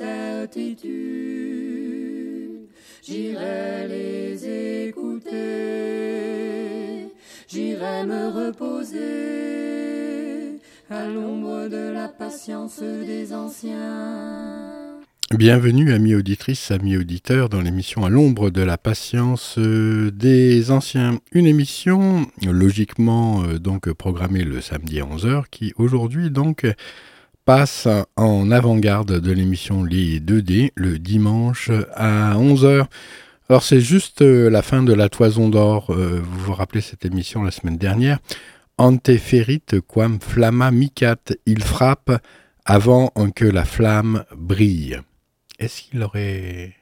Mes certitudes, j'irai les écouter, j'irai me reposer à l'ombre de la patience des anciens. Bienvenue, amis auditrices, amis auditeurs, dans l'émission À l'ombre de la patience des anciens. Une émission logiquement euh, donc programmée le samedi à 11h qui aujourd'hui donc passe en avant-garde de l'émission Les 2D le dimanche à 11h. Alors c'est juste euh, la fin de la toison d'or. Euh, vous vous rappelez cette émission la semaine dernière Ante ferit quam flamma micat. Il frappe avant que la flamme brille. Est-ce qu'il aurait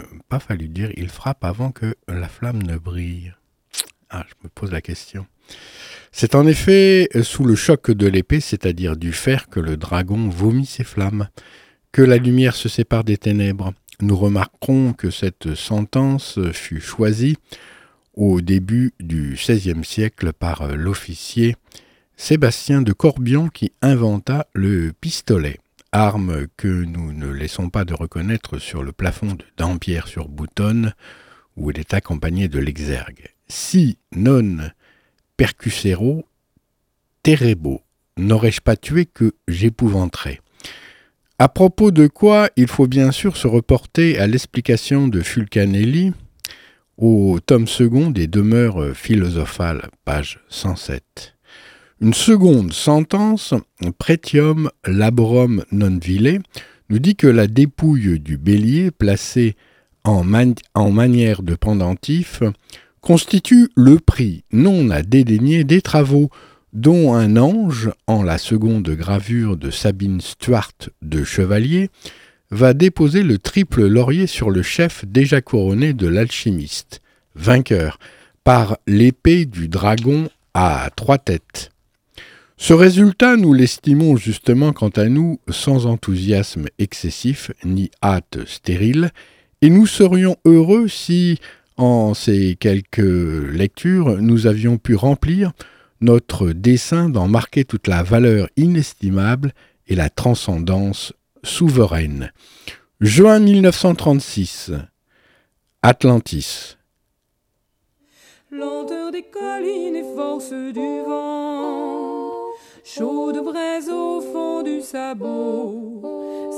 euh, pas fallu dire il frappe avant que la flamme ne brille? Ah, je me pose la question. C'est en effet sous le choc de l'épée, c'est-à-dire du fer, que le dragon vomit ses flammes, que la lumière se sépare des ténèbres. Nous remarquerons que cette sentence fut choisie au début du XVIe siècle par l'officier Sébastien de Corbion qui inventa le pistolet, arme que nous ne laissons pas de reconnaître sur le plafond de Dampierre sur Boutonne, où il est accompagné de l'exergue. Si non percussero terrebo, n'aurais-je pas tué que j'épouvanterais? À propos de quoi il faut bien sûr se reporter à l'explication de Fulcanelli au tome second des demeures philosophales, page 107. Une seconde sentence, Pretium laborum non vile, nous dit que la dépouille du bélier placée en, man en manière de pendentif constitue le prix non à dédaigner des travaux dont un ange, en la seconde gravure de Sabine Stuart de Chevalier, va déposer le triple laurier sur le chef déjà couronné de l'alchimiste, vainqueur, par l'épée du dragon à trois têtes. Ce résultat, nous l'estimons justement quant à nous sans enthousiasme excessif ni hâte stérile, et nous serions heureux si, en ces quelques lectures, nous avions pu remplir notre dessein d'en marquer toute la valeur inestimable et la transcendance souveraine. Juin 1936. Atlantis. Lenteur des collines et force du vent, chaude braise au fond du sabot,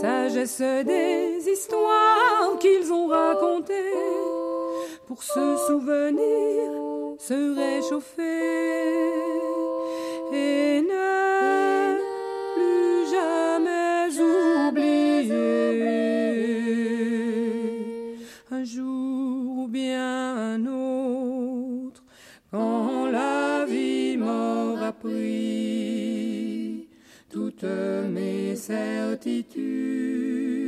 sagesse des histoires qu'ils ont racontées pour se souvenir, se réchauffer et ne plus jamais oublier. Un jour ou bien un autre quand la vie m'aura pris toutes mes certitudes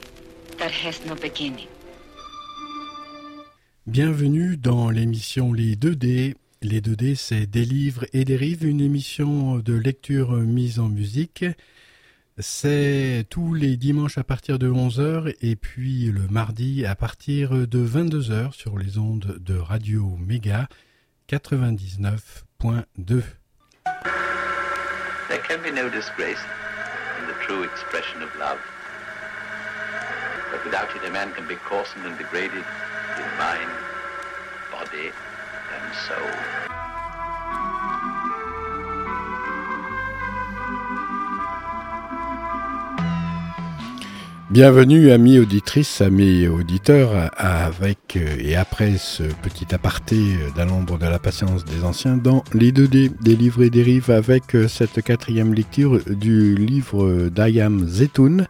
That has no beginning? Bienvenue dans l'émission Les 2D Les 2D, c'est Des livres et des rives, une émission de lecture mise en musique. C'est tous les dimanches à partir de 11h et puis le mardi à partir de 22h sur les ondes de Radio Méga 99.2. There can be no disgrace in the true expression of love. But without it, a man can be and degraded in mind, body, and soul. Bienvenue amis auditrices, amis auditeurs, avec euh, et après ce petit aparté d'un l'ombre de la patience des anciens dans les 2D des livres et dérives avec euh, cette quatrième lecture du livre d'Ayam Zetoun,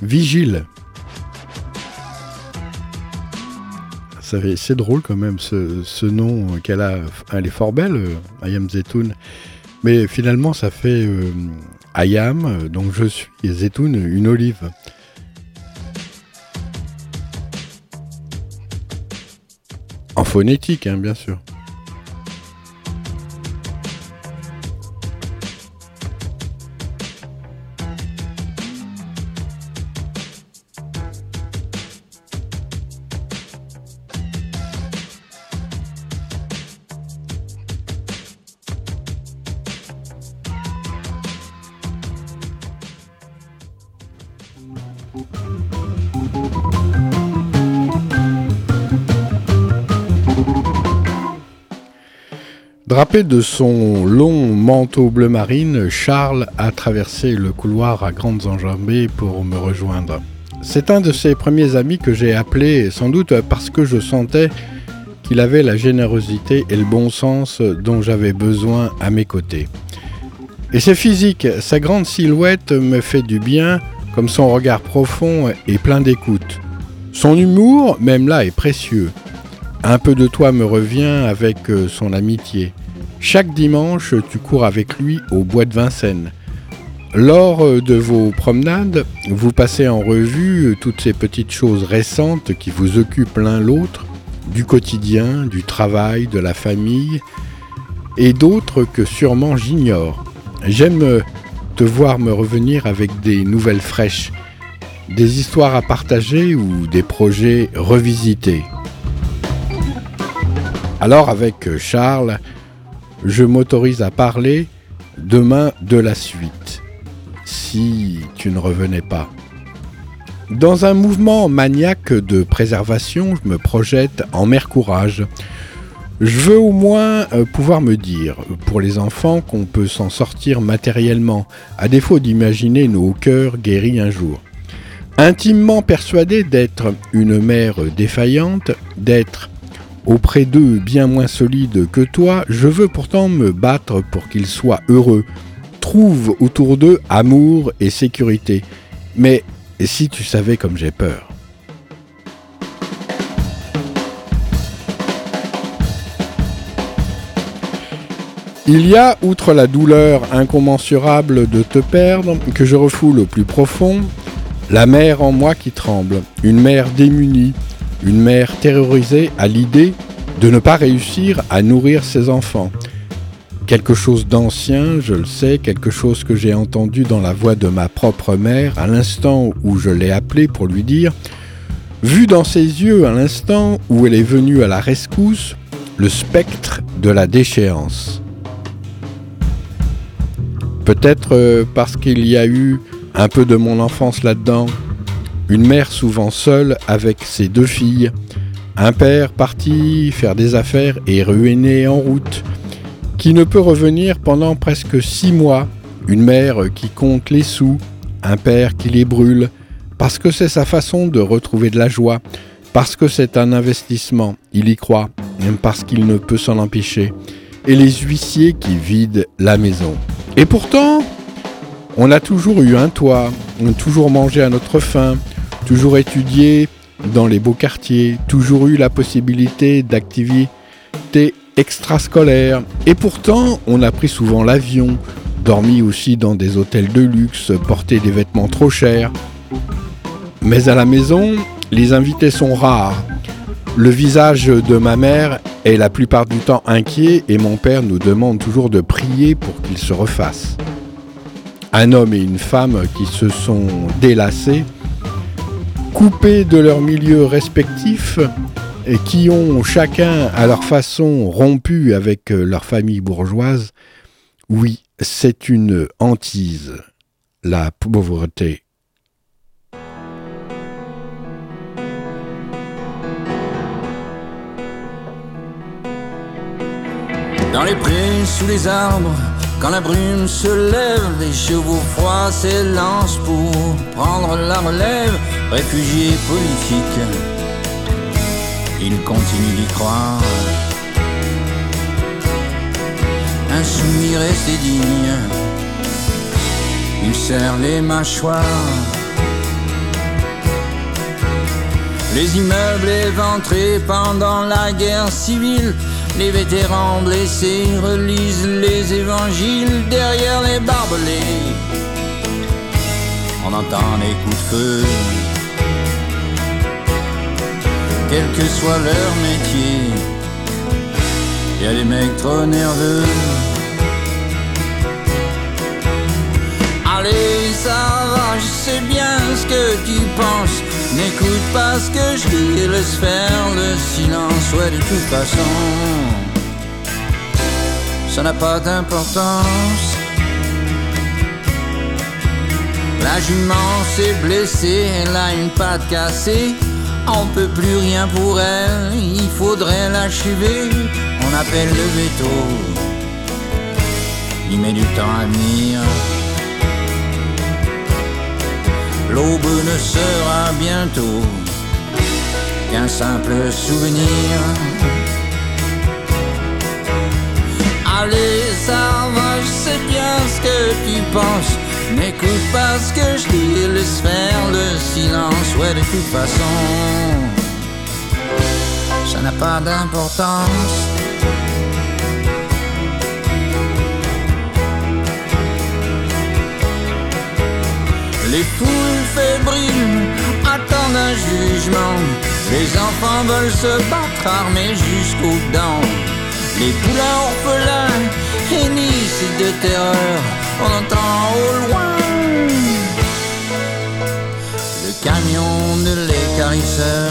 Vigile. C'est drôle quand même ce, nom qu'elle a, elle est fort belle, euh, Ayam Zetoun, mais finalement ça fait Ayam, donc je suis Zetoun, une olive. En phonétique, hein, bien sûr. Drapé de son long manteau bleu marine, Charles a traversé le couloir à grandes enjambées pour me rejoindre. C'est un de ses premiers amis que j'ai appelé sans doute parce que je sentais qu'il avait la générosité et le bon sens dont j'avais besoin à mes côtés. Et c'est physique, sa grande silhouette me fait du bien, comme son regard profond et plein d'écoute. Son humour, même là, est précieux. Un peu de toi me revient avec son amitié. Chaque dimanche, tu cours avec lui au bois de Vincennes. Lors de vos promenades, vous passez en revue toutes ces petites choses récentes qui vous occupent l'un l'autre, du quotidien, du travail, de la famille, et d'autres que sûrement j'ignore. J'aime te voir me revenir avec des nouvelles fraîches, des histoires à partager ou des projets revisités. Alors avec Charles, je m'autorise à parler demain de la suite, si tu ne revenais pas. Dans un mouvement maniaque de préservation, je me projette en mer courage. Je veux au moins euh, pouvoir me dire, pour les enfants, qu'on peut s'en sortir matériellement, à défaut d'imaginer nos cœurs guéris un jour. Intimement persuadé d'être une mère défaillante, d'être auprès d'eux bien moins solides que toi, je veux pourtant me battre pour qu'ils soient heureux. Trouve autour d'eux amour et sécurité. Mais si tu savais comme j'ai peur. Il y a, outre la douleur incommensurable de te perdre, que je refoule au plus profond, la mère en moi qui tremble, une mère démunie, une mère terrorisée à l'idée de ne pas réussir à nourrir ses enfants. Quelque chose d'ancien, je le sais, quelque chose que j'ai entendu dans la voix de ma propre mère à l'instant où je l'ai appelée pour lui dire, vu dans ses yeux à l'instant où elle est venue à la rescousse, le spectre de la déchéance. Peut-être euh, parce qu'il y a eu un peu de mon enfance là-dedans, une mère souvent seule avec ses deux filles, un père parti faire des affaires et ruiné en route, qui ne peut revenir pendant presque six mois, une mère qui compte les sous, un père qui les brûle, parce que c'est sa façon de retrouver de la joie, parce que c'est un investissement, il y croit, même parce qu'il ne peut s'en empêcher, et les huissiers qui vident la maison. Et pourtant, on a toujours eu un toit, on a toujours mangé à notre faim, toujours étudié dans les beaux quartiers, toujours eu la possibilité d'activités extrascolaires. Et pourtant, on a pris souvent l'avion, dormi aussi dans des hôtels de luxe, porté des vêtements trop chers. Mais à la maison, les invités sont rares. Le visage de ma mère est la plupart du temps inquiet et mon père nous demande toujours de prier pour qu'il se refasse. Un homme et une femme qui se sont délassés, coupés de leur milieu respectif et qui ont chacun à leur façon rompu avec leur famille bourgeoise, oui, c'est une hantise, la pauvreté. Dans les prés, sous les arbres, quand la brume se lève, les chevaux froids s'élancent pour prendre la relève. Réfugiés politiques, ils continuent d'y croire. Insoumis resté digne, ils serrent les mâchoires. Les immeubles éventrés pendant la guerre civile les vétérans blessés relisent les évangiles derrière les barbelés. On entend les coups de feu. Quel que soit leur métier, y a des mecs trop nerveux. Allez, ça va, je sais bien ce que tu penses. N'écoute pas ce que je dis, laisse faire le silence. Ouais, de toute façon, ça n'a pas d'importance. La jument s'est blessée, elle a une patte cassée. On peut plus rien pour elle, il faudrait l'achever. On appelle le veto, il met du temps à venir. L'aube ne sera bientôt qu'un simple souvenir. Allez, ça va, je sais bien ce que tu penses. N'écoute pas ce que je dis, laisse faire le silence. Ouais, de toute façon, ça n'a pas d'importance. Jugement. Les enfants veulent se battre armés jusqu'aux dents. Les poulains orphelins hennissent de terreur. On entend au loin le camion de l'écarisseur.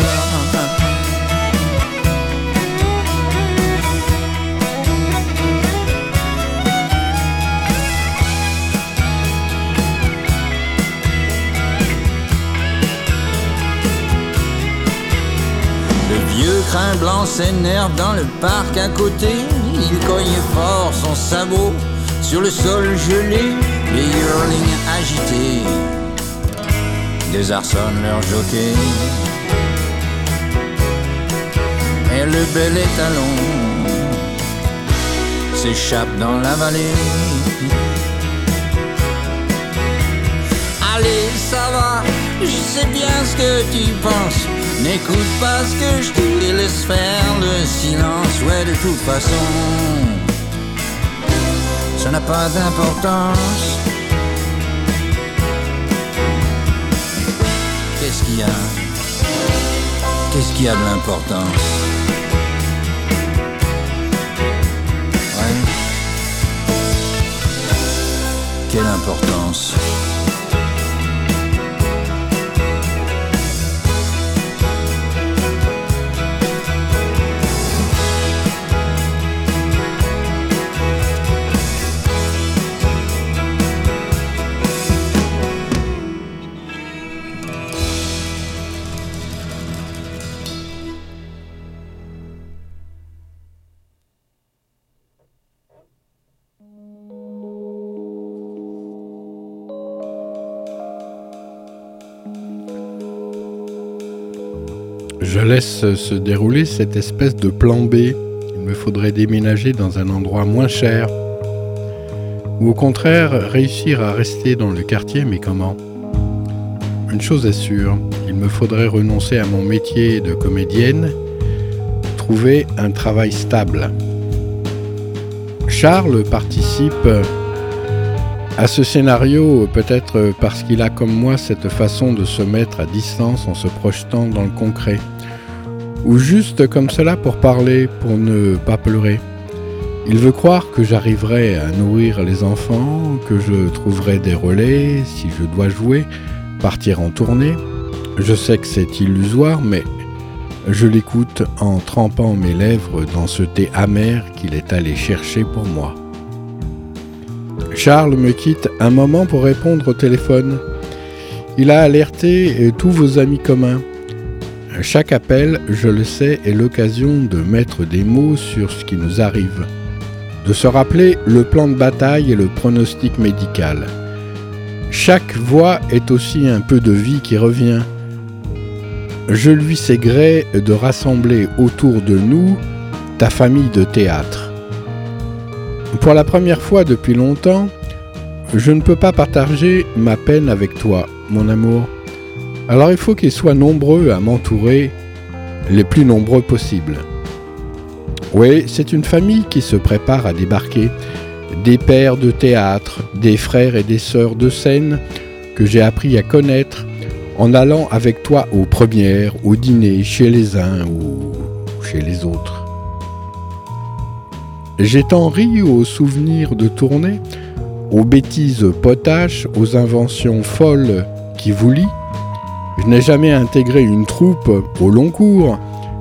Crin blanc s'énerve dans le parc à côté. Il cogne fort son sabot sur le sol gelé. Les yearlings agités désarçonnent leur jockey. Et le bel étalon s'échappe dans la vallée. Allez, ça va, je sais bien ce que tu penses. N'écoute pas ce que je dis, laisse faire le silence. Ouais, de toute façon, ça n'a pas d'importance. Qu'est-ce qu'il y a Qu'est-ce qu'il y a de l'importance? Ouais. Quelle importance? Je laisse se dérouler cette espèce de plan B. Il me faudrait déménager dans un endroit moins cher. Ou au contraire, réussir à rester dans le quartier, mais comment? Une chose est sûre, il me faudrait renoncer à mon métier de comédienne, trouver un travail stable. Charles participe à ce scénario peut-être parce qu'il a comme moi cette façon de se mettre à distance en se projetant dans le concret. Ou juste comme cela pour parler, pour ne pas pleurer. Il veut croire que j'arriverai à nourrir les enfants, que je trouverai des relais si je dois jouer, partir en tournée. Je sais que c'est illusoire, mais je l'écoute en trempant mes lèvres dans ce thé amer qu'il est allé chercher pour moi. Charles me quitte un moment pour répondre au téléphone. Il a alerté tous vos amis communs. Chaque appel, je le sais, est l'occasion de mettre des mots sur ce qui nous arrive de se rappeler le plan de bataille et le pronostic médical. Chaque voix est aussi un peu de vie qui revient. Je lui sais gré de rassembler autour de nous ta famille de théâtre. Pour la première fois depuis longtemps, je ne peux pas partager ma peine avec toi, mon amour. Alors il faut qu'ils soient nombreux à m'entourer, les plus nombreux possibles. Oui, c'est une famille qui se prépare à débarquer. Des pères de théâtre, des frères et des sœurs de scène que j'ai appris à connaître en allant avec toi aux premières, au dîner, chez les uns ou chez les autres. J'ai tant ri aux souvenirs de tournée, aux bêtises potaches, aux inventions folles qui vous lient. Je n'ai jamais intégré une troupe au long cours,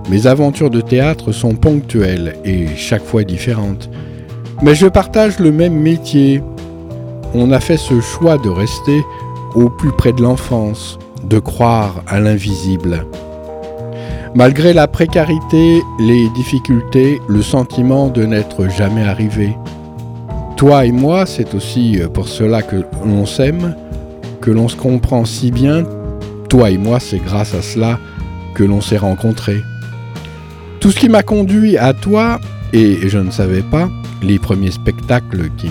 mes aventures de théâtre sont ponctuelles et chaque fois différentes. Mais je partage le même métier. On a fait ce choix de rester au plus près de l'enfance, de croire à l'invisible. Malgré la précarité, les difficultés, le sentiment de n'être jamais arrivé. Toi et moi, c'est aussi pour cela que l'on s'aime, que l'on se comprend si bien. Toi et moi, c'est grâce à cela que l'on s'est rencontrés. Tout ce qui m'a conduit à toi, et je ne savais pas, les premiers spectacles qui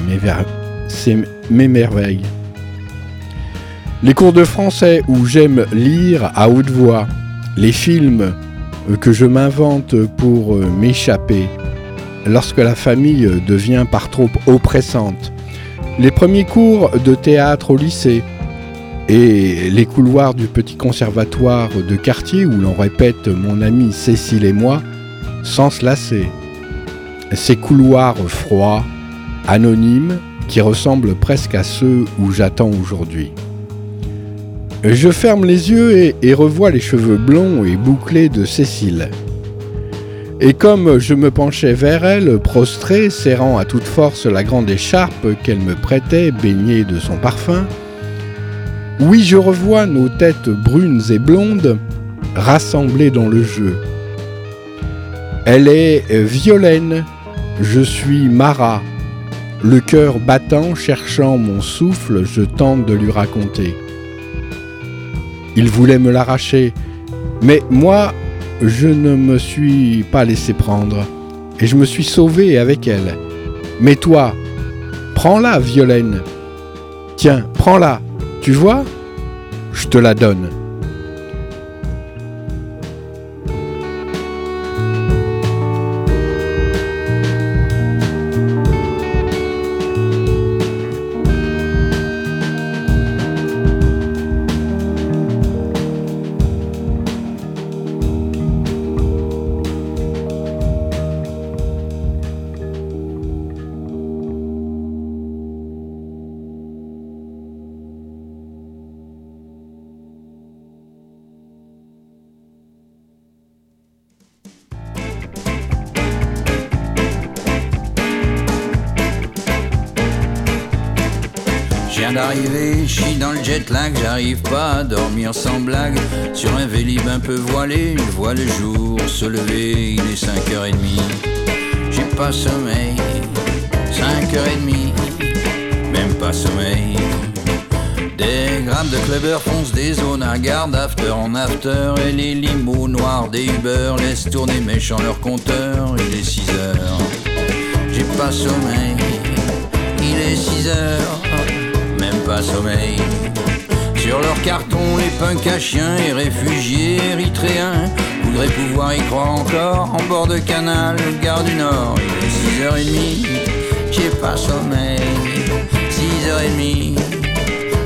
m'émerveillent. Les cours de français où j'aime lire à haute voix, les films que je m'invente pour m'échapper, lorsque la famille devient par trop oppressante, les premiers cours de théâtre au lycée, et les couloirs du petit conservatoire de quartier où l'on répète mon ami Cécile et moi, sans se lasser. Ces couloirs froids, anonymes, qui ressemblent presque à ceux où j'attends aujourd'hui. Je ferme les yeux et, et, revois les cheveux blonds et bouclés de Cécile. Et comme je me penchais vers elle, prostré, serrant à toute force la grande écharpe qu'elle me prêtait, baignée de son parfum, oui, je revois nos têtes brunes et blondes rassemblées dans le jeu. Elle est violaine, je suis Mara. Le cœur battant, cherchant mon souffle, je tente de lui raconter. Il voulait me l'arracher, mais moi, je ne me suis pas laissé prendre, et je me suis sauvé avec elle. Mais toi, prends-la, Violaine. Tiens, prends-la, tu vois Je te la donne. Sur un vélib un peu voilé, je vois le jour se lever, il est 5h30. J'ai pas sommeil, 5h30, même pas sommeil. Des grammes de clubbers foncent des zones à garde after en after Et les limos noirs des Uber laissent tourner méchant leur compteur Il est 6 heures, j'ai pas sommeil, il est 6 heures pas sommeil. Sur leur carton, les punks à chiens et réfugiés érythréens voudraient pouvoir y croire encore en bord de canal, gare du Nord. Il est 6h30, j'ai pas sommeil. 6h30,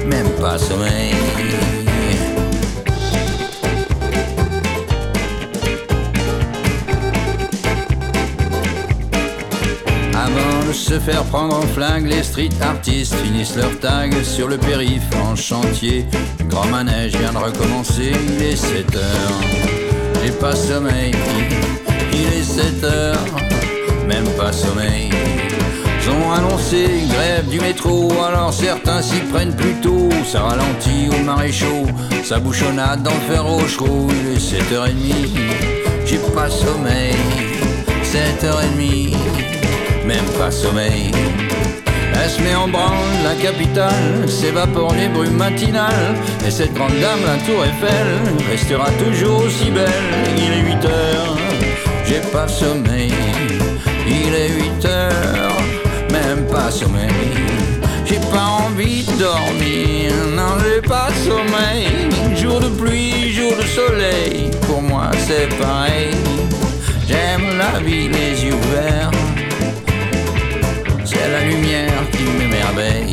même pas sommeil. Se faire prendre en flingue, les street artistes finissent leur tag sur le périph' en chantier. Grand manège vient de recommencer, il est 7 heures. J'ai pas sommeil, il est 7 heures, même pas sommeil. Ils ont annoncé grève du métro, alors certains s'y prennent plus tôt. Ça ralentit au maréchaux, ça bouchonnade dans le fer rochereau. Il est 7h30, j'ai pas sommeil. 7h30, même pas sommeil. Elle se met en branle, la capitale s'évapore les brumes matinales. Et cette grande dame, la tour Eiffel, restera toujours aussi belle. Il est 8 heures, j'ai pas sommeil. Il est 8 heures, même pas sommeil. J'ai pas envie de dormir, non, j'ai pas sommeil. Jour de pluie, jour de soleil, pour moi c'est pareil. J'aime la vie les yeux ouverts. C'est la lumière qui m'émerveille.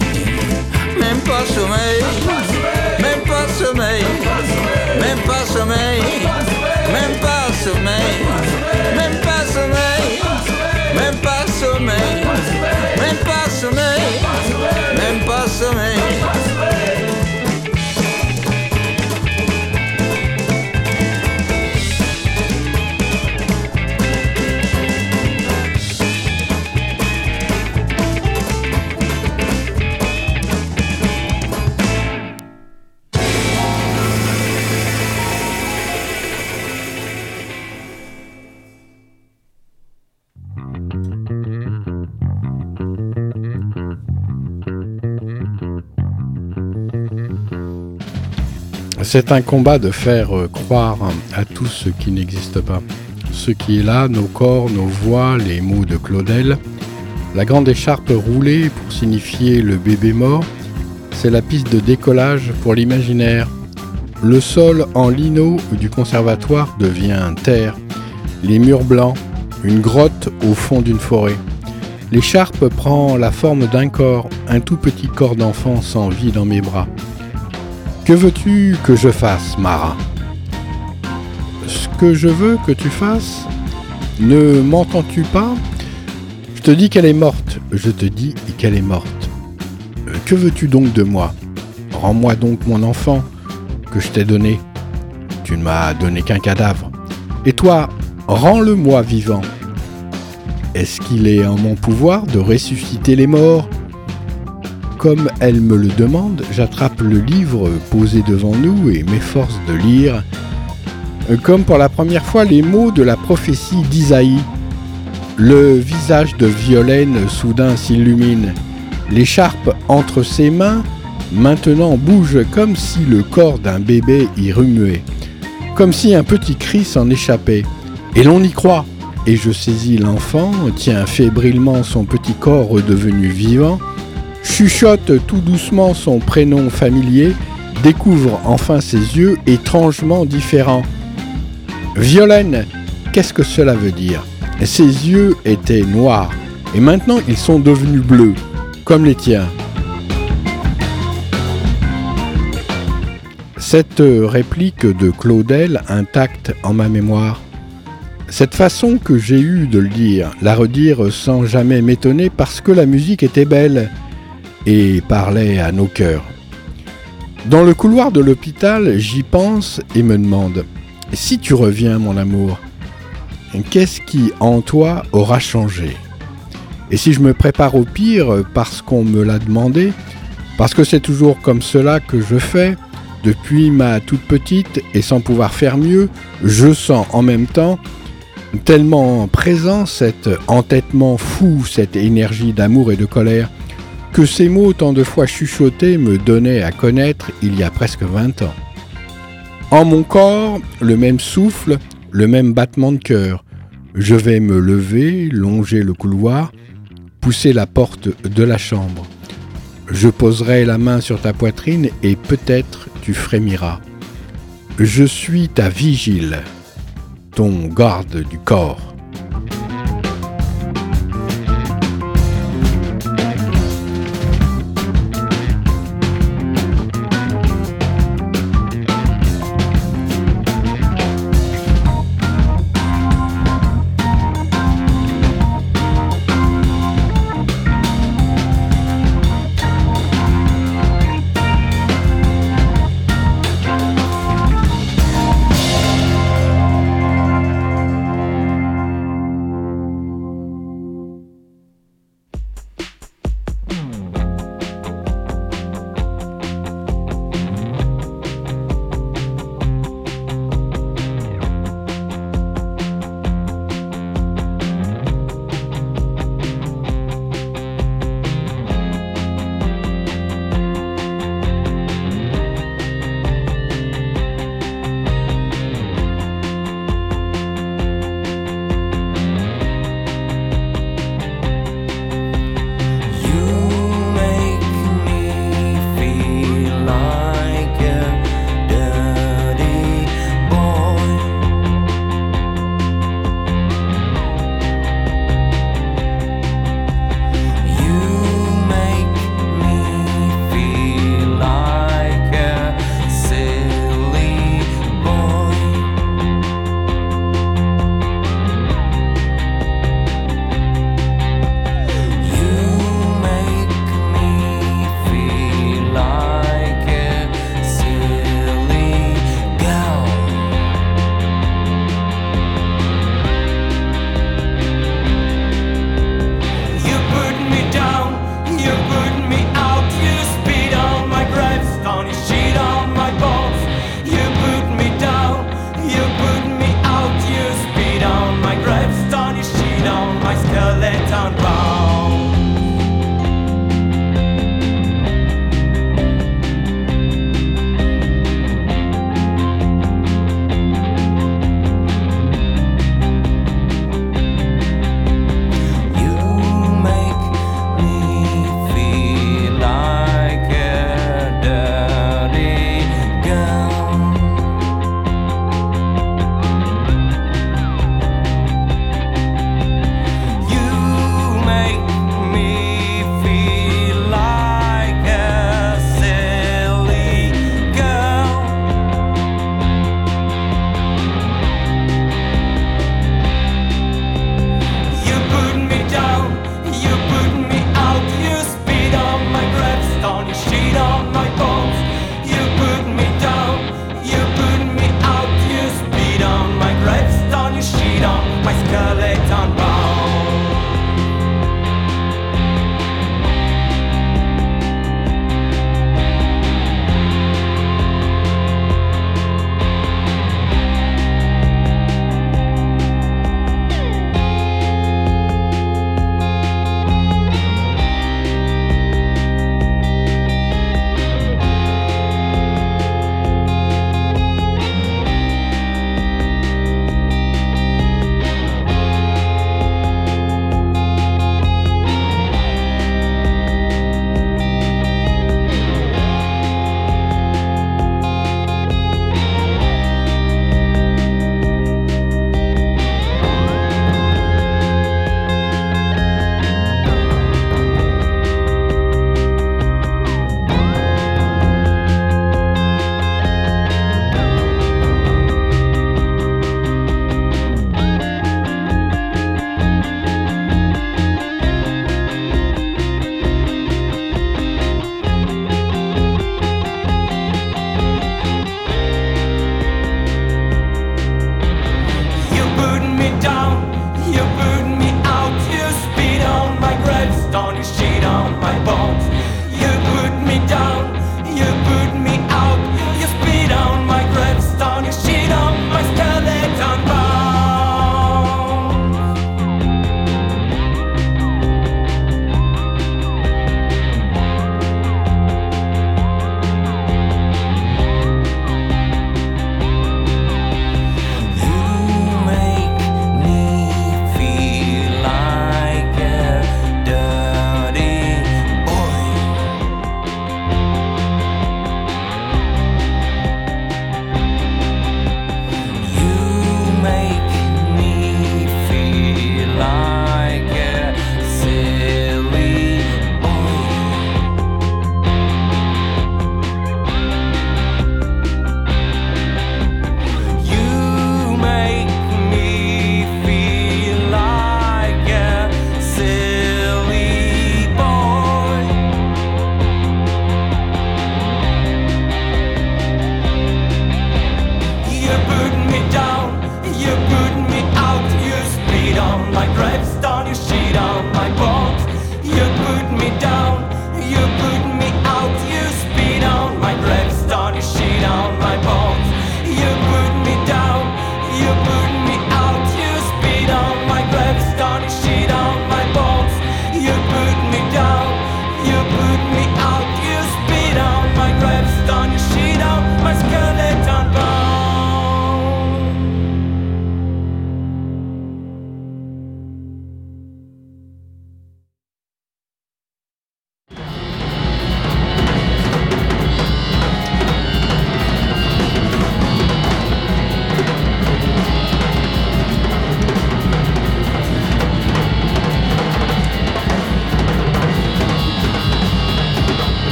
C'est un combat de faire euh, croire à tout ce qui n'existe pas. Ce qui est là, nos corps, nos voix, les mots de Claudel. La grande écharpe roulée pour signifier le bébé mort, c'est la piste de décollage pour l'imaginaire. Le sol en lino du conservatoire devient terre. Les murs blancs, une grotte au fond d'une forêt. L'écharpe prend la forme d'un corps, un tout petit corps d'enfant sans vie dans mes bras. Que veux-tu que je fasse, Mara? Ce que je veux que tu fasses Ne m'entends-tu pas? Je te dis qu'elle est morte. Je te dis qu'elle est morte. Euh, Que veux-tu donc de moi? Rends-moi donc mon enfant que je t'ai donné. Tu ne m'as donné qu'un cadavre. Et toi, rends-le-moi vivant. Est-ce qu'il est en mon pouvoir de ressusciter les morts? Comme elle me le demande, j'attrape le livre posé devant nous et m'efforce de lire, comme pour la première fois, les mots de la prophétie d'Isaïe. Le visage de Violaine soudain s'illumine. L'écharpe entre ses mains maintenant bouge comme si le corps d'un bébé y remuait, comme si un petit cri s'en échappait. Et l'on y croit. Et je saisis l'enfant, tiens fébrilement son petit corps redevenu vivant, chuchote tout doucement son prénom familier, découvre enfin ses yeux étrangement différents. Violaine, qu'est-ce que cela veut dire? Ses yeux étaient noirs, et maintenant ils sont devenus bleus, comme les tiens. Cette réplique de Claudel intacte en ma mémoire. Cette façon que j'ai eue de le dire, la redire sans jamais m'étonner parce que la musique était belle et parlait à nos cœurs. Dans le couloir de l'hôpital, j'y pense et me demande, si tu reviens mon amour, qu'est-ce qui en toi aura changé? Et si je me prépare au pire parce qu'on me l'a demandé, parce que c'est toujours comme cela que je fais, depuis ma toute petite et sans pouvoir faire mieux, je sens en même temps tellement présent cet entêtement fou, cette énergie d'amour et de colère, que ces mots tant de fois chuchotés me donnaient à connaître il y a presque 20 ans. En mon corps, le même souffle, le même battement de cœur. Je vais me lever, longer le couloir, pousser la porte de la chambre. Je poserai la main sur ta poitrine et peut-être tu frémiras. Je suis ta vigile, ton garde du corps.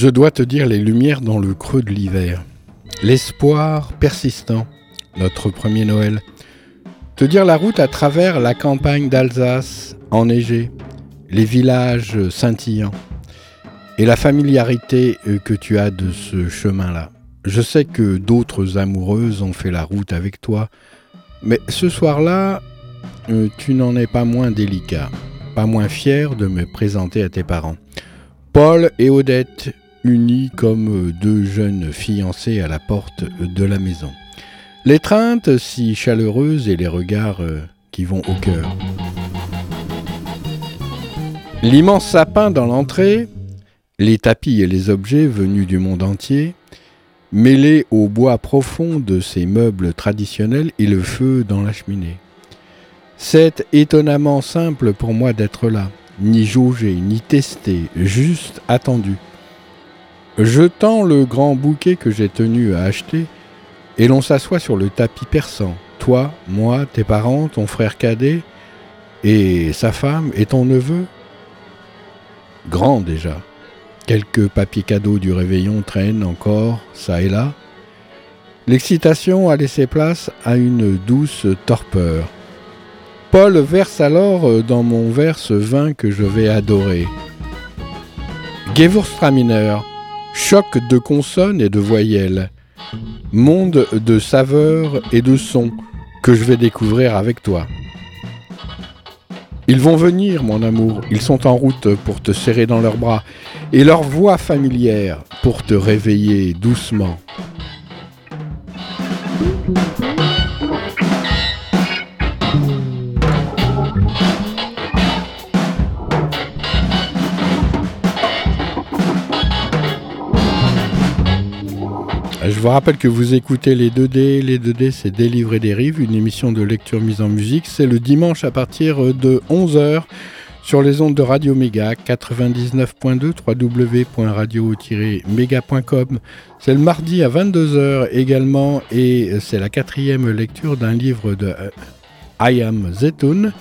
Je dois te dire les lumières dans le creux de l'hiver. L'espoir persistant, notre premier Noël. Te dire la route à travers la campagne d'Alsace, enneigée, les villages scintillants, et la familiarité que tu as de ce chemin-là. Je sais que d'autres amoureuses ont fait la route avec toi, mais ce soir-là, euh, tu n'en es pas moins délicat, pas moins fier de me présenter à tes parents. Paul et Odette, unis comme deux jeunes fiancés à la porte de la maison. L'étreinte si chaleureuse et les regards euh, qui vont au cœur. L'immense sapin dans l'entrée, les tapis et les objets venus du monde entier, mêlés au bois profond de ces meubles traditionnels et le feu dans la cheminée. C'est étonnamment simple pour moi d'être là, ni jaugé, ni testé, juste attendu. Je tends le grand bouquet que j'ai tenu à acheter, et l'on s'assoit sur le tapis persan. Toi, moi, tes parents, ton frère cadet, et sa femme, et ton neveu. Grand déjà. Quelques papiers cadeaux du réveillon traînent encore, ça et là. L'excitation a laissé place à une douce torpeur. Paul verse alors dans mon verre ce vin que je vais adorer. Gewürztraminer, choc de consonnes et de voyelles, monde de saveurs et de sons que je vais découvrir avec toi. Ils vont venir, mon amour, ils sont en route pour te serrer dans leurs bras, et leur voix familière pour te réveiller doucement. Je vous rappelle que vous écoutez les 2D. Les 2D, c'est Délivrer des rives, une émission de lecture mise en musique. C'est le dimanche à partir de 11h sur les ondes de Radio Méga 99.2 www.radio-méga.com. C'est le mardi à 22h également et c'est la quatrième lecture d'un livre de euh, I Am Zetoun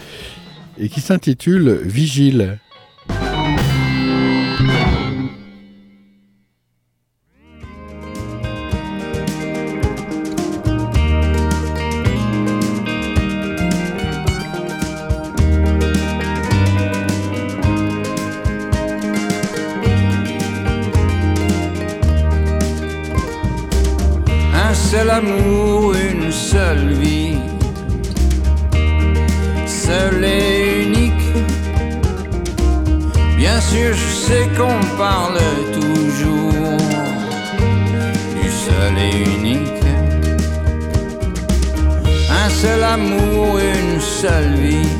et qui s'intitule Vigile. Seul amour, une seule vie, seule et unique. Bien sûr, je sais qu'on parle toujours du seul et unique. Un seul amour, une seule vie,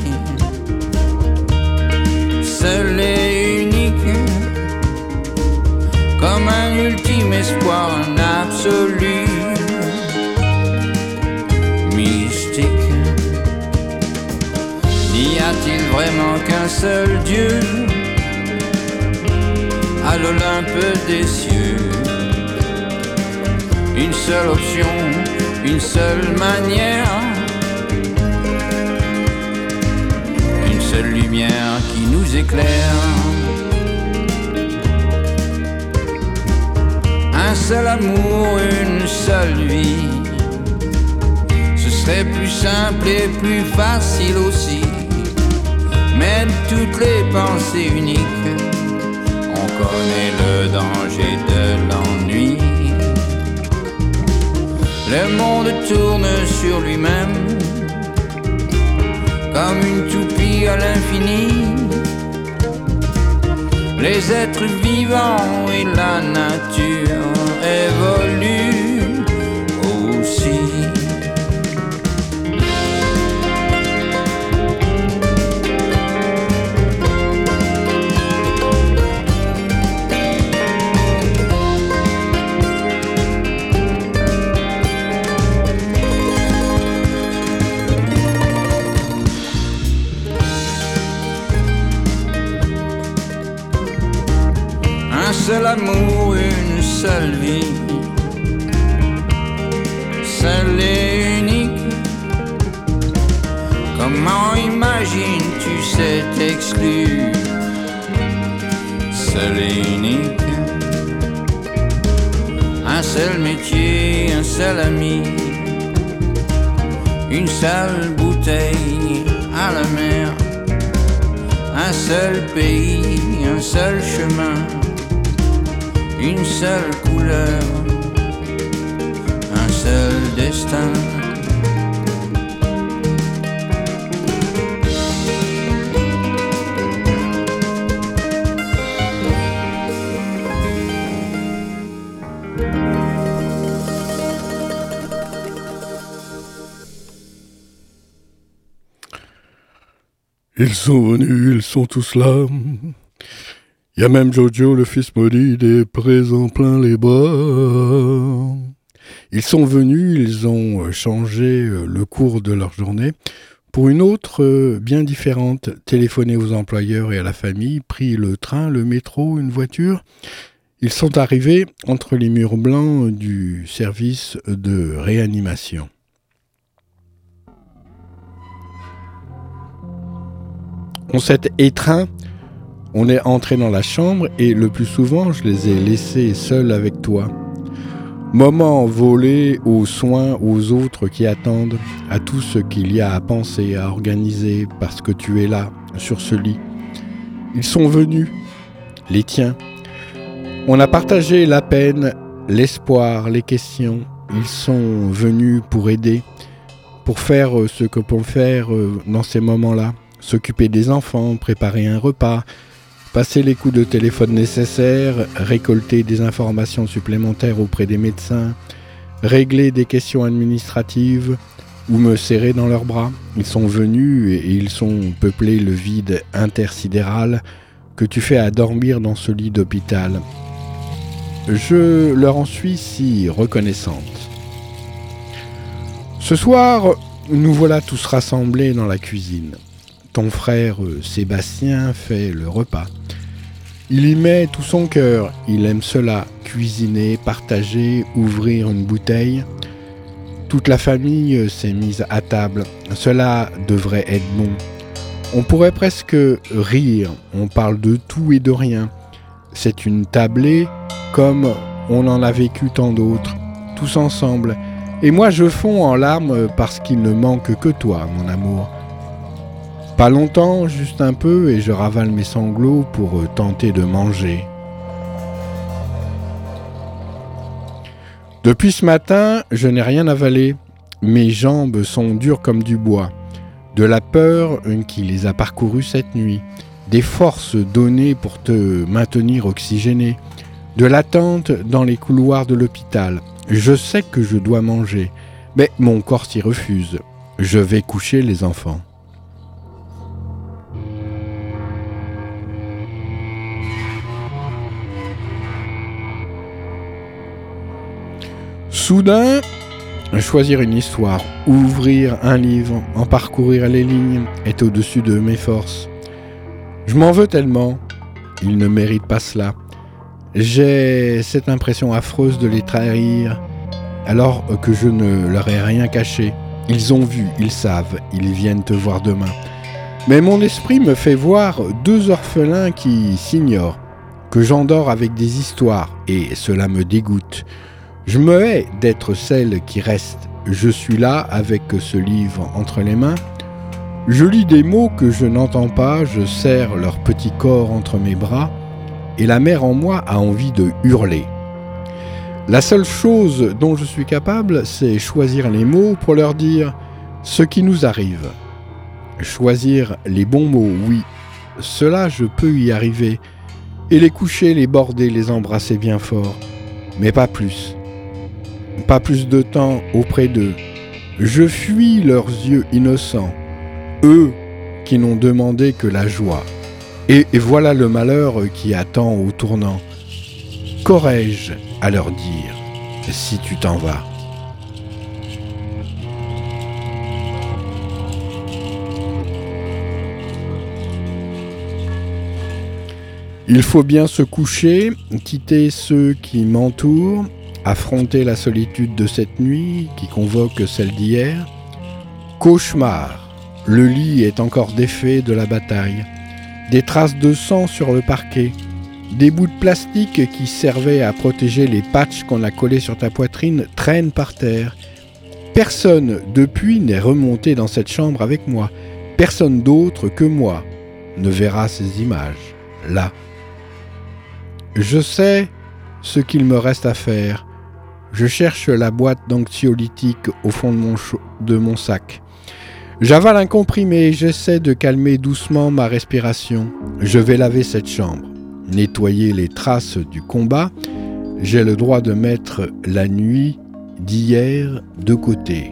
seul et unique. Comme un ultime espoir, un absolu vraiment qu'un seul Dieu à l'Olympe des cieux Une seule option, une seule manière, une seule lumière qui nous éclaire. Un seul amour, une seule vie. Ce serait plus simple et plus facile aussi mais toutes les pensées uniques, on connaît le danger de l'ennui. Le monde tourne sur lui-même, comme une toupie à l'infini. Les êtres vivants et la nature seule vie, seule et unique. Comment imagines-tu cet exclu, seul et unique? un seul métier, un seul ami, une seule bouteille à la mer, un seul pays, un seul chemin, une seule un seul destin. Ils sont venus, ils sont tous là. Y a même Jojo, le fils maudit, des présents plein les bras. Ils sont venus, ils ont changé euh, le cours de leur journée pour une autre euh, bien différente. Téléphoner aux employeurs et à la famille, pris le train, le métro, une voiture. Ils sont arrivés entre les murs blancs du service de réanimation. On s'est étreint, on est entré dans la chambre et le plus souvent je les ai laissés seuls avec toi. Moment volé aux soins aux autres qui attendent, à tout ce qu'il y a à penser, à organiser, parce que tu es là, sur ce lit. Ils sont venus, les tiens. On a partagé la peine, l'espoir, les questions. Ils sont venus pour aider, pour faire ce que peut faire euh, dans ces moments-là s'occuper des enfants, préparer un repas, passer les coups de téléphone nécessaires, récolter des informations supplémentaires auprès des médecins, régler des questions administratives ou me serrer dans leurs bras. Ils sont venus et ils sont peuplés le vide intersidéral que tu fais à dormir dans ce lit d'hôpital. Je leur en suis si reconnaissante. Ce soir, nous voilà tous rassemblés dans la cuisine ton frère euh, Sébastien fait le repas. Il y met tout son cœur, il aime cela, cuisiner, partager, ouvrir une bouteille. Toute la famille euh, s'est mise à table, cela devrait être bon. On pourrait presque rire, on parle de tout et de rien. C'est une tablée comme on en a vécu tant d'autres, tous ensemble. Et moi je fonds en larmes parce qu'il ne manque que toi, mon amour. Pas longtemps, juste un peu, et je ravale mes sanglots pour euh, tenter de manger. Depuis ce matin, je n'ai rien avalé. Mes jambes sont dures comme du bois. De la peur qui les a parcourues cette nuit. Des forces données pour te maintenir oxygéné. De l'attente dans les couloirs de l'hôpital. Je sais que je dois manger, mais mon corps s'y refuse. Je vais coucher les enfants. Soudain, choisir une histoire, ouvrir un livre, en parcourir les lignes est au-dessus de mes forces. Je m'en veux tellement. Ils ne méritent pas cela. J'ai cette impression affreuse de les trahir alors que je ne leur ai rien caché. Ils ont vu, ils savent, ils viennent te voir demain. Mais mon esprit me fait voir deux orphelins qui s'ignorent, que j'endors avec des histoires, et cela me dégoûte. Je me hais d'être celle qui reste. Je suis là avec ce livre entre les mains. Je lis des mots que je n'entends pas, je serre leur petit corps entre mes bras, et la mère en moi a envie de hurler. La seule chose dont je suis capable, c'est choisir les mots pour leur dire ce qui nous arrive. Choisir les bons mots, oui, cela je peux y arriver, et les coucher, les border, les embrasser bien fort, mais pas plus pas plus de temps auprès d'eux. Je fuis leurs yeux innocents, eux qui n'ont demandé que la joie. Et, voilà le malheur qui attend au tournant. Qu'aurais-je à leur dire si tu t'en vas? Il faut bien se coucher, quitter ceux qui m'entourent, affronter la solitude de cette nuit qui convoque celle d'hier. Cauchemar. Le lit est encore défait de la bataille. Des traces de sang sur le parquet. Des bouts de plastique qui servaient à protéger les patchs qu'on a collés sur ta poitrine traînent par terre. Personne depuis n'est remonté dans cette chambre avec moi. Personne d'autre que moi ne verra ces images, là. Je sais ce qu'il me reste à faire. Je cherche la boîte d'anxiolytique au fond de mon, sac. J'avale un comprimé et j'essaie de calmer doucement ma respiration. Je vais laver cette chambre, nettoyer les traces du combat. J'ai le droit de mettre la nuit d'hier de côté.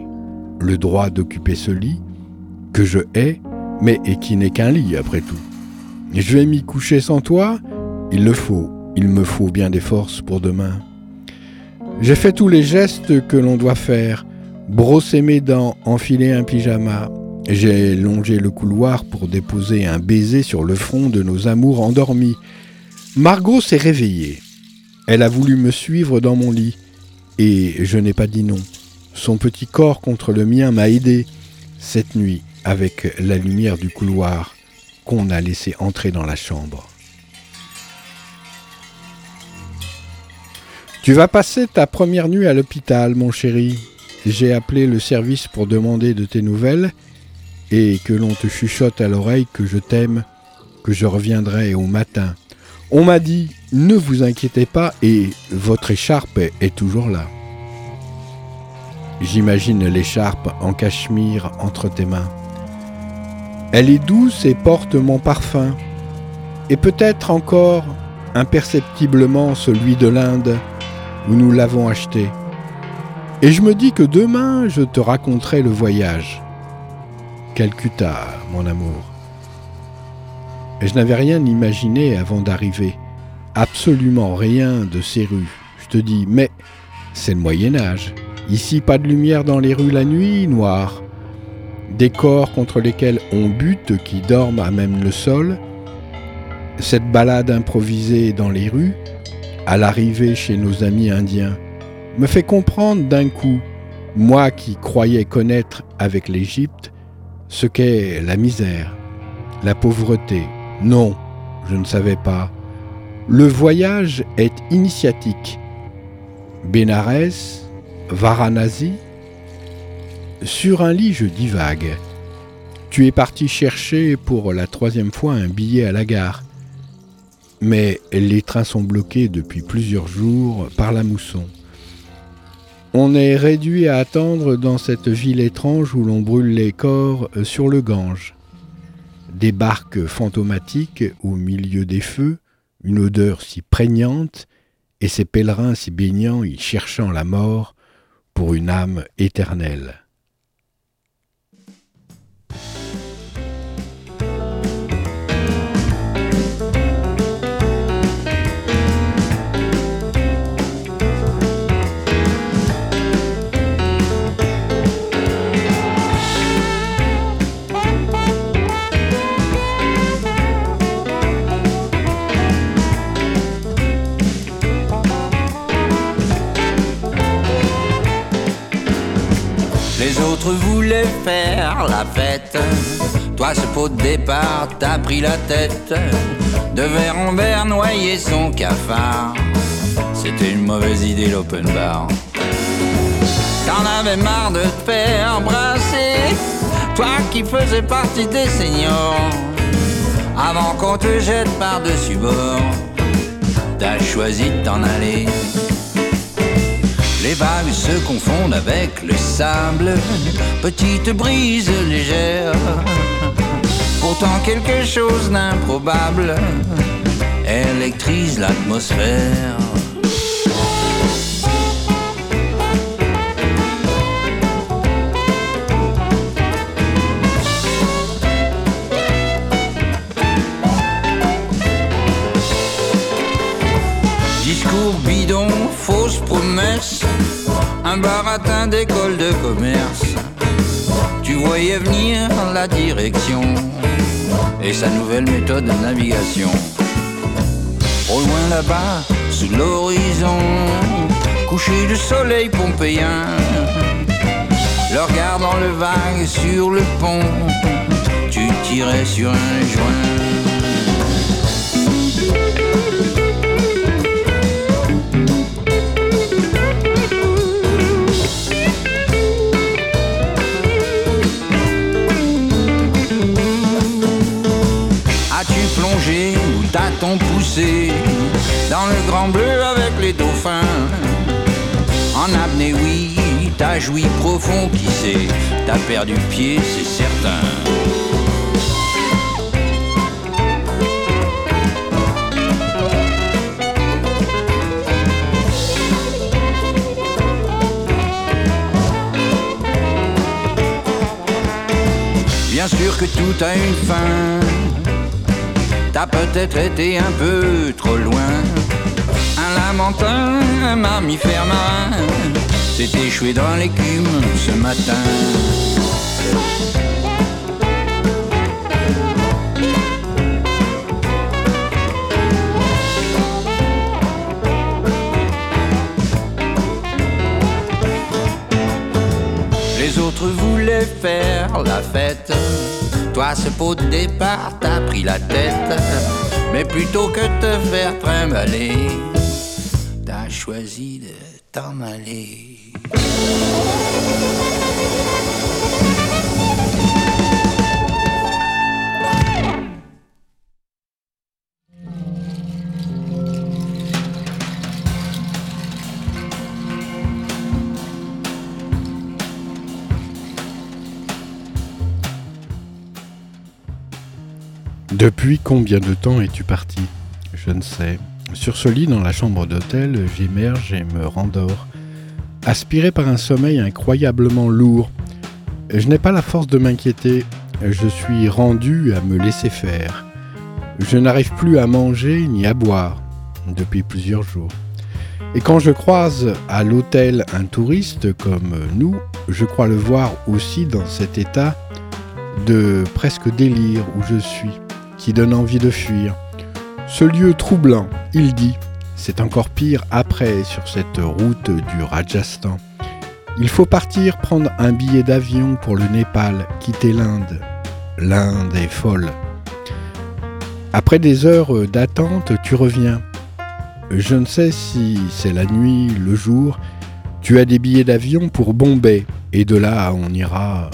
Le droit d'occuper ce lit, que je hais, mais et qui n'est qu'un lit après tout. Je vais m'y coucher sans toi Il le faut, il me faut bien des forces pour demain. J'ai fait tous les gestes que l'on doit faire, brosser mes dents, enfiler un pyjama. J'ai longé le couloir pour déposer un baiser sur le front de nos amours endormis. Margot s'est réveillée. Elle a voulu me suivre dans mon lit, et je n'ai pas dit non. Son petit corps contre le mien m'a aidé cette nuit avec la lumière du couloir qu'on a laissé entrer dans la chambre. Tu vas passer ta première nuit à l'hôpital, mon chéri. J'ai appelé le service pour demander de tes nouvelles et que l'on te chuchote à l'oreille que je t'aime, que je reviendrai au matin. On m'a dit, ne vous inquiétez pas et votre écharpe est toujours là. J'imagine l'écharpe en cachemire entre tes mains. Elle est douce et porte mon parfum, et peut-être encore imperceptiblement celui de l'Inde où nous l'avons acheté. Et je me dis que demain je te raconterai le voyage. Calcutta, mon amour. Et je n'avais rien imaginé avant d'arriver. Absolument rien de ces rues. Je te dis, mais c'est le Moyen Âge. Ici, pas de lumière dans les rues la nuit, noir. Des corps contre lesquels on bute qui dorment à même le sol. Cette balade improvisée dans les rues, à l'arrivée chez nos amis indiens, me fait comprendre d'un coup, moi qui croyais connaître avec l'Égypte, ce qu'est la misère, la pauvreté. Non, je ne savais pas. Le voyage est initiatique. Bénarès, Varanasi Sur un lit, je divague. Tu es parti chercher pour la troisième fois un billet à la gare. Mais les trains sont bloqués depuis plusieurs jours par la mousson. On est réduit à attendre dans cette ville étrange où l'on brûle les corps sur le Gange. Des barques fantomatiques au milieu des feux, une odeur si prégnante, et ces pèlerins si baignants y cherchant la mort, pour une âme éternelle. La fête. Toi, ce pot de départ, t'as pris la tête. De verre en verre, noyer son cafard. C'était une mauvaise idée, l'open bar. T'en avais marre de te faire brasser. Toi qui faisais partie des seniors. Avant qu'on te jette par-dessus bord, t'as choisi de t'en aller. Les vagues se confondent avec le sable, petite brise légère. Pourtant quelque chose d'improbable électrise l'atmosphère. Baratin d'école de commerce. Tu voyais venir la direction et sa nouvelle méthode de navigation. Au loin là-bas, sous l'horizon, couché le soleil pompéien. Le regard dans le vague sur le pont, tu tirais sur un joint. T'ont poussé dans le grand bleu avec les dauphins. En apnée, oui, t'as joui profond, qui sait, t'as perdu pied, c'est certain. Bien sûr que tout a une fin. T'as peut-être été un peu trop loin. Un lamentin, un mammifère marin, s'est échoué dans l'écume ce matin. Les autres voulaient faire la fête. Toi, ce pot de départ, t'as pris la tête. Mais plutôt que te faire trimballer, t'as choisi de t'en aller. Depuis combien de temps es-tu parti? Je ne sais. Sur ce lit dans la chambre d'hôtel, j'émerge et me rendors, aspiré par un sommeil incroyablement lourd. Je n'ai pas la force de m'inquiéter, je suis rendu à me laisser faire. Je n'arrive plus à manger ni à boire depuis plusieurs jours. Et quand je croise à l'hôtel un touriste comme nous, je crois le voir aussi dans cet état de presque délire où je suis, donne envie de fuir. Ce lieu troublant, il dit, c'est encore pire après sur cette route du Rajasthan. Il faut partir prendre un billet d'avion pour le Népal, quitter l'Inde. L'Inde est folle. Après des heures d'attente, tu reviens. Je ne sais si c'est la nuit, le jour. Tu as des billets d'avion pour Bombay, et de là on ira.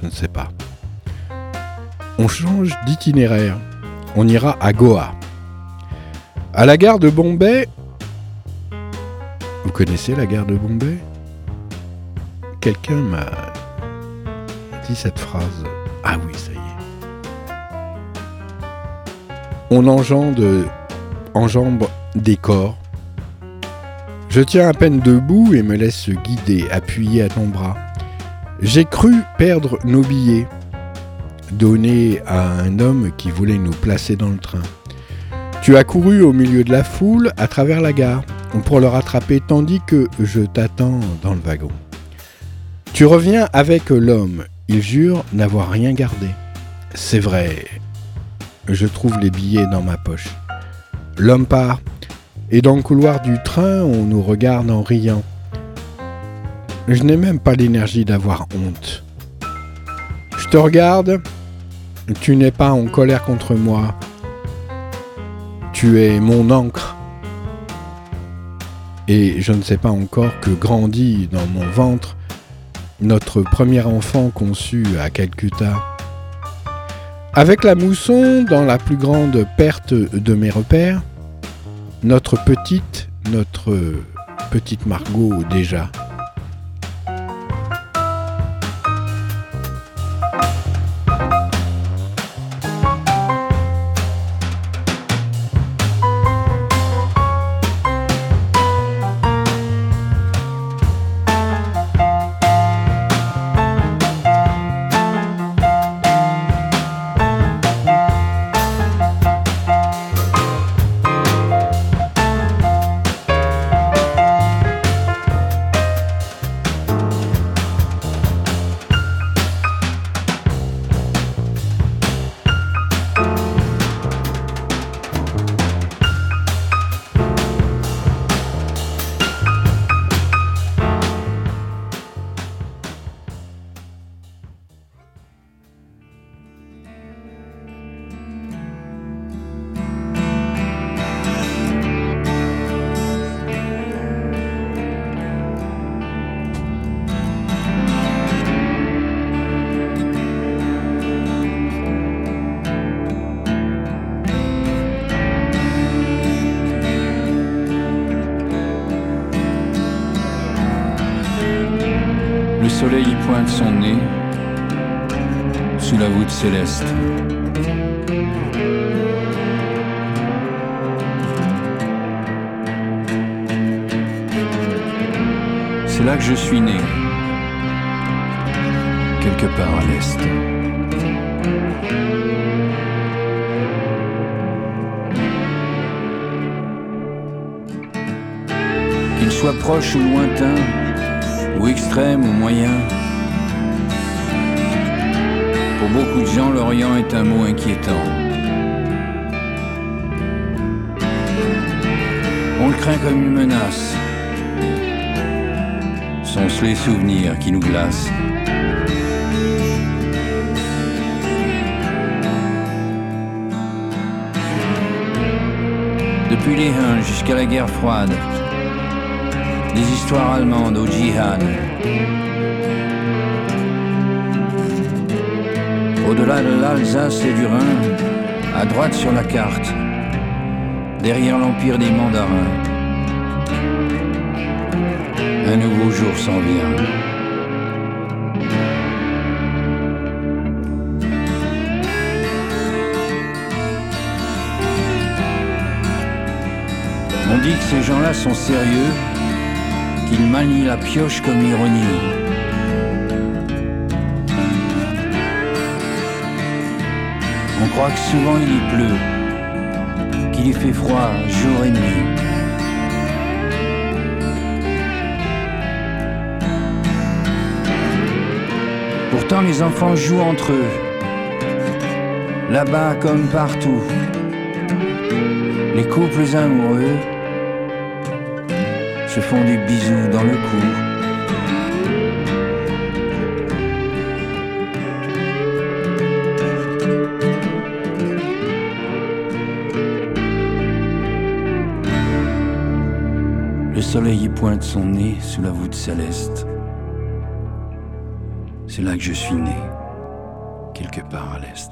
Je ne sais pas. On change d'itinéraire. On ira à Goa. À la gare de Bombay. Vous connaissez la gare de Bombay? Quelqu'un m'a dit cette phrase. Ah oui, ça y est. On enjambe, enjambe des corps. Je tiens à peine debout et me laisse guider, appuyé à ton bras. J'ai cru perdre nos billets, donnés à un homme qui voulait nous placer dans le train. Tu as couru au milieu de la foule à travers la gare pour le rattraper tandis que je t'attends dans le wagon. Tu reviens avec l'homme. Il jure n'avoir rien gardé. C'est vrai. Je trouve les billets dans ma poche. L'homme part. Et dans le couloir du train, on nous regarde en riant. Je n'ai même pas l'énergie d'avoir honte. Je te regarde. Tu n'es pas en colère contre moi. Tu es mon encre. Et je ne sais pas encore que grandit dans mon ventre notre premier enfant conçu à Calcutta. Avec la mousson, dans la plus grande perte de mes repères, notre petite, notre petite Margot déjà. Des histoires allemandes au djihad. Au-delà de l'Alsace et du Rhin, à droite sur la carte, derrière l'empire des mandarins, un nouveau jour s'en vient. On dit que ces gens-là sont sérieux, qu'ils manient la pioche comme ironie. On croit que souvent il y pleut, qu'il y fait froid jour et nuit. Pourtant les enfants jouent entre eux, là-bas comme partout. Les couples amoureux se font des bisous dans le cou. Le soleil y pointe son nez sous la voûte céleste. C'est là que je suis né, quelque part à l'est.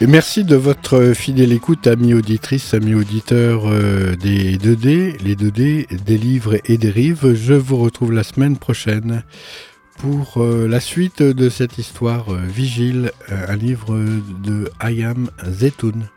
Merci de votre fidèle écoute, amis auditrices, amis auditeurs euh, des 2D, les 2D, des livres et des rives. Je vous retrouve la semaine prochaine pour euh, la suite de cette histoire euh, Vigile, un livre de Ayam Zetoun.